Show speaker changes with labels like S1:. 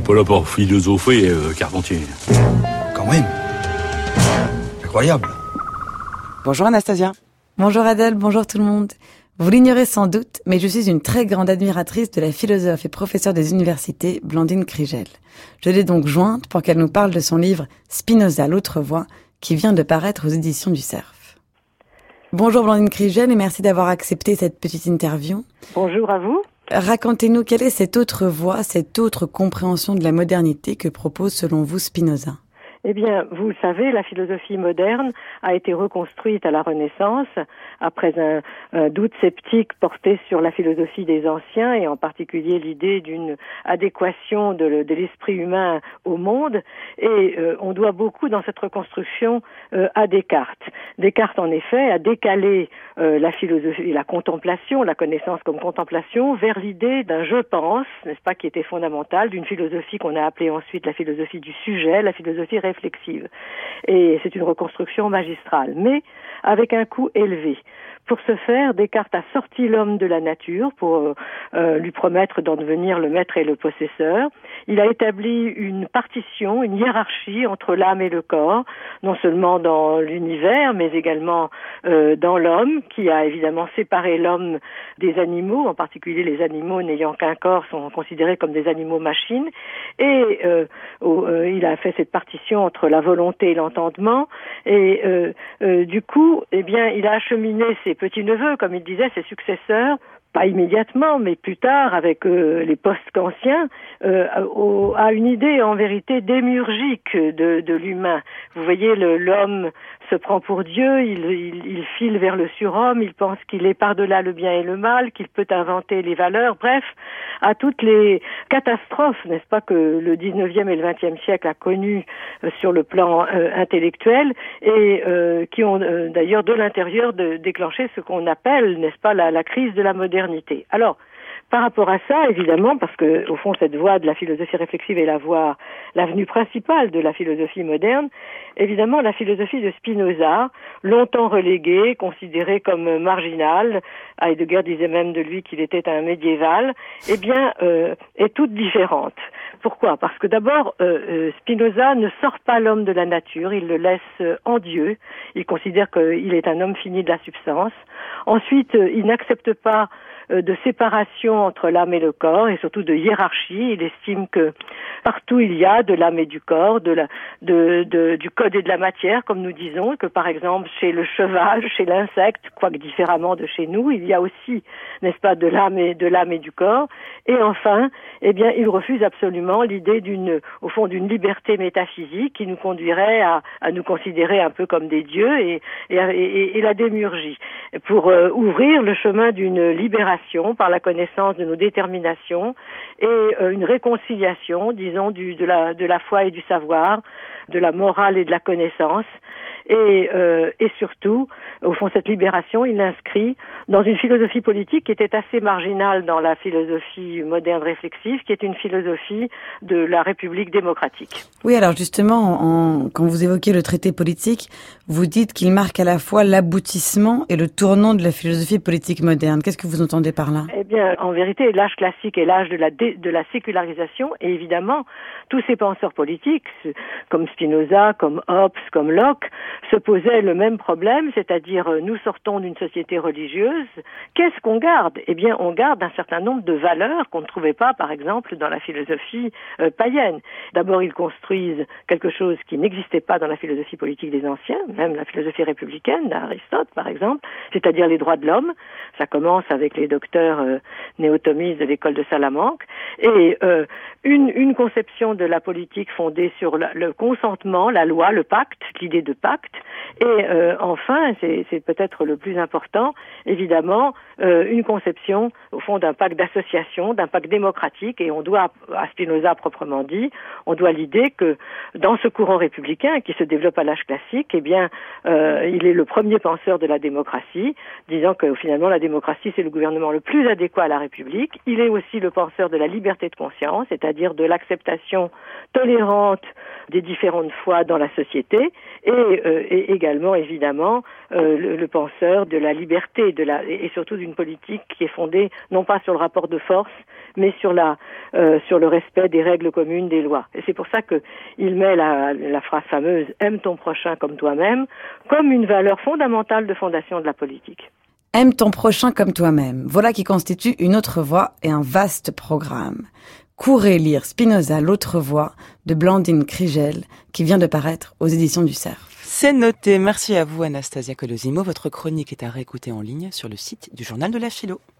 S1: n'est pas là pour philosopher, euh, Carpentier.
S2: Quand même. Incroyable.
S3: Bonjour Anastasia.
S4: Bonjour Adèle, bonjour tout le monde. Vous l'ignorez sans doute, mais je suis une très grande admiratrice de la philosophe et professeure des universités, Blandine Krigel. Je l'ai donc jointe pour qu'elle nous parle de son livre Spinoza, l'autre voie, qui vient de paraître aux éditions du CERF. Bonjour Blandine Krigel et merci d'avoir accepté cette petite interview.
S5: Bonjour à vous.
S4: Racontez-nous quelle est cette autre voie, cette autre compréhension de la modernité que propose selon vous Spinoza?
S5: Eh bien, vous le savez, la philosophie moderne a été reconstruite à la Renaissance après un, doute sceptique porté sur la philosophie des anciens et en particulier l'idée d'une adéquation de, l'esprit humain au monde. Et euh, on doit beaucoup dans cette reconstruction euh, à Descartes. Descartes, en effet, a décalé euh, la philosophie, la contemplation, la connaissance comme contemplation, vers l'idée d'un je pense, n'est-ce pas, qui était fondamental, d'une philosophie qu'on a appelée ensuite la philosophie du sujet, la philosophie réflexive. Et c'est une reconstruction magistrale, mais avec un coût élevé. Pour ce faire, Descartes a sorti l'homme de la nature pour euh, euh, lui promettre d'en devenir le maître et le possesseur. Il a établi une partition, une hiérarchie entre l'âme et le corps, non seulement dans l'univers, mais également euh, dans l'homme, qui a évidemment séparé l'homme des animaux, en particulier les animaux n'ayant qu'un corps sont considérés comme des animaux machines. Et il a fait cette partition entre la volonté et l'entendement. Et du coup, eh bien, il a acheminé ses petits-neveux, comme il disait, ses successeurs, pas immédiatement, mais plus tard, avec euh, les postes anciens, euh, à une idée en vérité démurgique de, de l'humain. Vous voyez, l'homme se prend pour Dieu, il, il, il file vers le surhomme, il pense qu'il est par-delà le bien et le mal, qu'il peut inventer les valeurs, bref, à toutes les catastrophes, n'est-ce pas, que le 19e et le 20e siècle a connues euh, sur le plan euh, intellectuel et euh, qui ont d'ailleurs de l'intérieur déclenché ce qu'on appelle, n'est-ce pas, la, la crise de la modernité. Alors, par rapport à ça, évidemment, parce que au fond cette voie de la philosophie réflexive est la voie, l'avenue principale de la philosophie moderne, évidemment la philosophie de Spinoza, longtemps reléguée, considérée comme marginale, Heidegger disait même de lui qu'il était un médiéval, eh bien, euh, est toute différente. Pourquoi? Parce que d'abord, euh, euh, Spinoza ne sort pas l'homme de la nature, il le laisse en Dieu, il considère qu'il est un homme fini de la substance. Ensuite, il n'accepte pas de séparation entre l'âme et le corps et surtout de hiérarchie. Il estime que partout il y a de l'âme et du corps, de la, de, de, du code et de la matière, comme nous disons, que par exemple chez le cheval, chez l'insecte, quoique différemment de chez nous, il y a aussi, n'est-ce pas, de l'âme et de l'âme et du corps. Et enfin, eh bien, il refuse absolument l'idée d'une, au fond, d'une liberté métaphysique qui nous conduirait à, à nous considérer un peu comme des dieux et, et, et, et la démurgie pour euh, ouvrir le chemin d'une libération par la connaissance de nos déterminations et euh, une réconciliation, disons, du, de, la, de la foi et du savoir, de la morale et de la connaissance, et, euh, et surtout, au fond, cette libération, il l'inscrit dans une philosophie politique qui était assez marginale dans la philosophie moderne réflexive, qui est une philosophie de la République démocratique.
S4: Oui, alors justement, en, quand vous évoquez le traité politique, vous dites qu'il marque à la fois l'aboutissement et le tournant de la philosophie politique moderne. Qu'est-ce que vous entendez par là?
S5: Eh bien, en vérité, l'âge classique est l'âge de la, de la sécularisation, et évidemment, tous ces penseurs politiques, comme Spinoza, comme Hobbes, comme Locke, se posaient le même problème, c'est-à-dire euh, nous sortons d'une société religieuse, qu'est-ce qu'on garde? Eh bien, on garde un certain nombre de valeurs qu'on ne trouvait pas, par exemple, dans la philosophie euh, païenne. D'abord, ils construisent quelque chose qui n'existait pas dans la philosophie politique des anciens, même la philosophie républicaine d'Aristote, par exemple, c'est-à-dire les droits de l'homme. Ça commence avec les docteurs euh, néotomistes de l'école de Salamanque, et une, une conception de la politique fondée sur le consentement, la loi, le pacte, l'idée de pacte, et euh, enfin, c'est peut-être le plus important, évidemment, euh, une conception, au fond, d'un pacte d'association, d'un pacte démocratique, et on doit, à Spinoza proprement dit, on doit l'idée que dans ce courant républicain qui se développe à l'âge classique, eh bien, euh, il est le premier penseur de la démocratie, disant que finalement la démocratie c'est le gouvernement le plus adéquat à la République. Il est aussi le penseur de la liberté de conscience, c'est-à-dire de l'acceptation tolérante des différentes foi dans la société et, euh, également évidemment euh, le, penseur de la liberté de la, et surtout d'une politique qui est fondée non pas sur le rapport de force mais sur la euh, sur le respect des règles communes des lois et c'est pour ça que il met la, la phrase fameuse aime ton prochain comme toi-même comme une valeur fondamentale de fondation de la politique.
S4: Aime ton prochain comme toi-même. Voilà qui constitue une autre voie et un vaste programme. Courez lire Spinoza, l'autre voie de Blandine Krigel, qui vient de paraître aux éditions du Cerf.
S3: C'est noté. Merci à vous, Anastasia Colosimo. Votre chronique est à réécouter en ligne sur le site du Journal de la Philo.